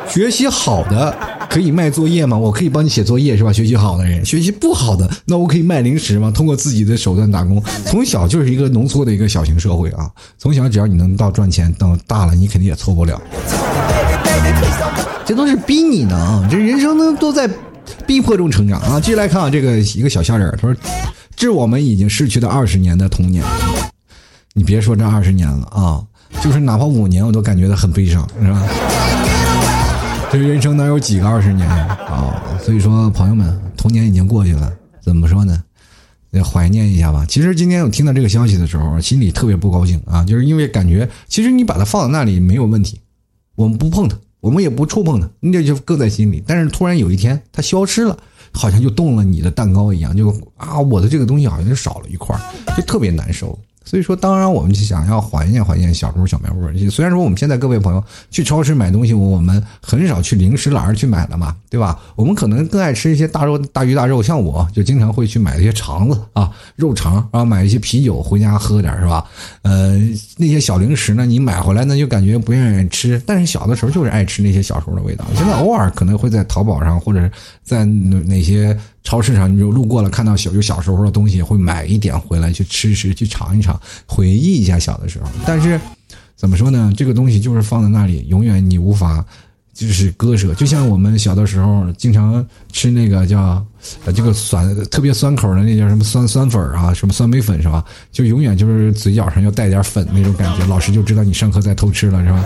学习好的可以卖作业吗？我可以帮你写作业是吧？学习好的人，学习不好的，那我可以卖零食吗？通过自己的手段打工，从小就是一个浓缩的一个小型社会啊！从小只要你能到赚钱，到大了你肯定也错不了。这都是逼你呢啊！这人生呢都在逼迫中成长啊！继续来看啊，这个一个小笑脸，他说：“致我们已经逝去的二十年的童年。”你别说这二十年了啊，(laughs) 就是哪怕五年，我都感觉到很悲伤，是吧？这人生能有几个二十年啊？所以说，朋友们，童年已经过去了，怎么说呢？要怀念一下吧。其实今天我听到这个消息的时候，心里特别不高兴啊，就是因为感觉，其实你把它放在那里没有问题。我们不碰它，我们也不触碰它，那就搁在心里。但是突然有一天它消失了，好像就动了你的蛋糕一样，就啊，我的这个东西好像就少了一块，就特别难受。所以说，当然我们就想要怀念怀念小时候小卖部。虽然说我们现在各位朋友去超市买东西，我们很少去零食栏去买了嘛，对吧？我们可能更爱吃一些大肉、大鱼大肉。像我就经常会去买一些肠子啊、肉肠啊，买一些啤酒回家喝点，是吧？呃，那些小零食呢，你买回来呢就感觉不愿意吃，但是小的时候就是爱吃那些小时候的味道。现在偶尔可能会在淘宝上或者在哪些。超市上你就路过了，看到小有小时候的东西，会买一点回来去吃吃，去尝一尝，回忆一下小的时候。但是怎么说呢？这个东西就是放在那里，永远你无法就是割舍。就像我们小的时候经常吃那个叫这个酸特别酸口的那叫什么酸酸粉啊，什么酸梅粉是吧？就永远就是嘴角上要带点粉那种感觉，老师就知道你上课在偷吃了是吧？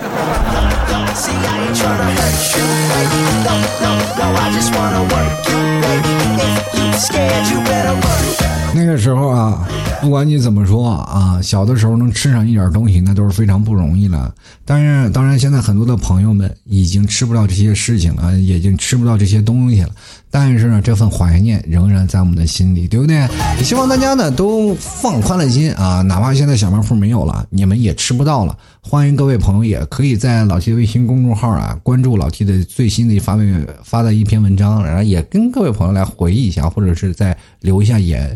那个时候啊，不管你怎么说啊，小的时候能吃上一点东西，那都是非常不容易了。但是，当然，现在很多的朋友们已经吃不到这些事情了，已经吃不到这些东西了。但是呢，这份怀念仍然在我们的心里，对不对？希望大家呢都放宽了心啊，哪怕现在小卖铺没有了，你们也吃不到了。欢迎各位朋友，也可以在老 T 的微信公众号啊，关注老 T 的最新的发发的一篇文章，然后也跟各位朋友来回忆一下，或者是再留一下言。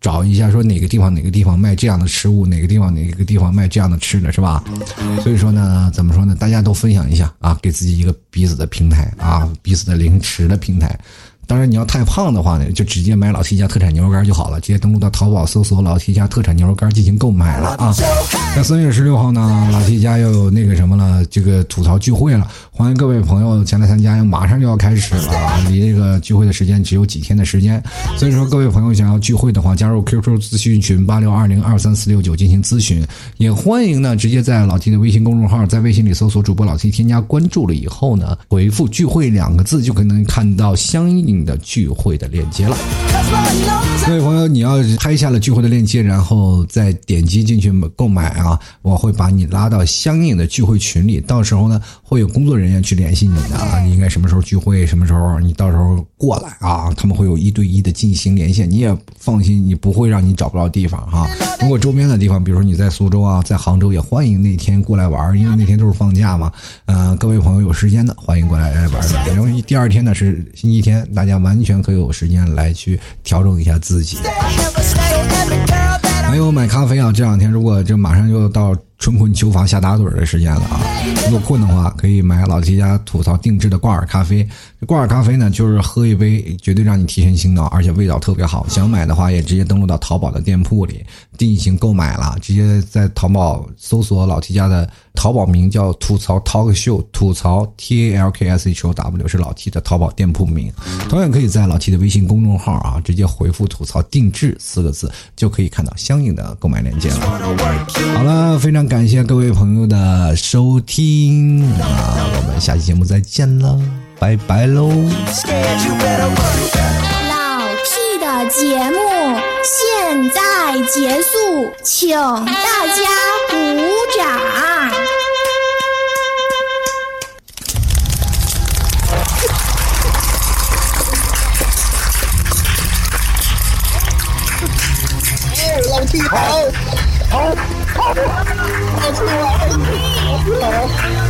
找一下，说哪个地方哪个地方卖这样的食物，哪个地方哪个地方卖这样的吃的，是吧？所以说呢，怎么说呢？大家都分享一下啊，给自己一个彼此的平台啊，彼此的零食的平台。当然，你要太胖的话呢，就直接买老 T 家特产牛肉干就好了。直接登录到淘宝搜索“老 T 家特产牛肉干”进行购买了啊。在三月十六号呢，老 T 家又有那个什么了，这个吐槽聚会了，欢迎各位朋友前来参加，马上就要开始了，离这个聚会的时间只有几天的时间。所以说，各位朋友想要聚会的话，加入 QQ 咨询群八六二零二三四六九进行咨询，也欢迎呢直接在老 T 的微信公众号，在微信里搜索主播老 T，添加关注了以后呢，回复“聚会”两个字，就可能看到相应。的聚会的链接了，各位朋友，你要拍下了聚会的链接，然后再点击进去购买啊，我会把你拉到相应的聚会群里，到时候呢会有工作人员去联系你的啊，你应该什么时候聚会，什么时候你到时候过来啊，他们会有一对一的进行连线，你也放心，你不会让你找不着地方哈。(laughs) 如果周边的地方，比如说你在苏州啊，在杭州，也欢迎那天过来玩，因为那天都是放假嘛。嗯，各位朋友有时间的，欢迎过来来玩。然后第二天呢是星期天，大家完全可以有时间来去调整一下自己。还有买咖啡啊，这两天如果就马上就到。春困秋乏夏打盹的时间了啊！如果困的话，可以买老 T 家吐槽定制的挂耳咖啡。挂耳咖啡呢，就是喝一杯绝对让你提神醒脑，而且味道特别好。想买的话，也直接登录到淘宝的店铺里进行购买了。直接在淘宝搜索老 T 家的淘宝名叫“吐槽 Talk Show”，吐槽 T A L K S H O W 是老 T 的淘宝店铺名。同样可以在老 T 的微信公众号啊，直接回复“吐槽定制”四个字，就可以看到相应的购买链接了。好了，非常。感谢各位朋友的收听啊，我们下期节目再见了，拜拜喽！老 T 的节目现在结束，请大家鼓掌。老 T 好，好。好，好，好，好，好。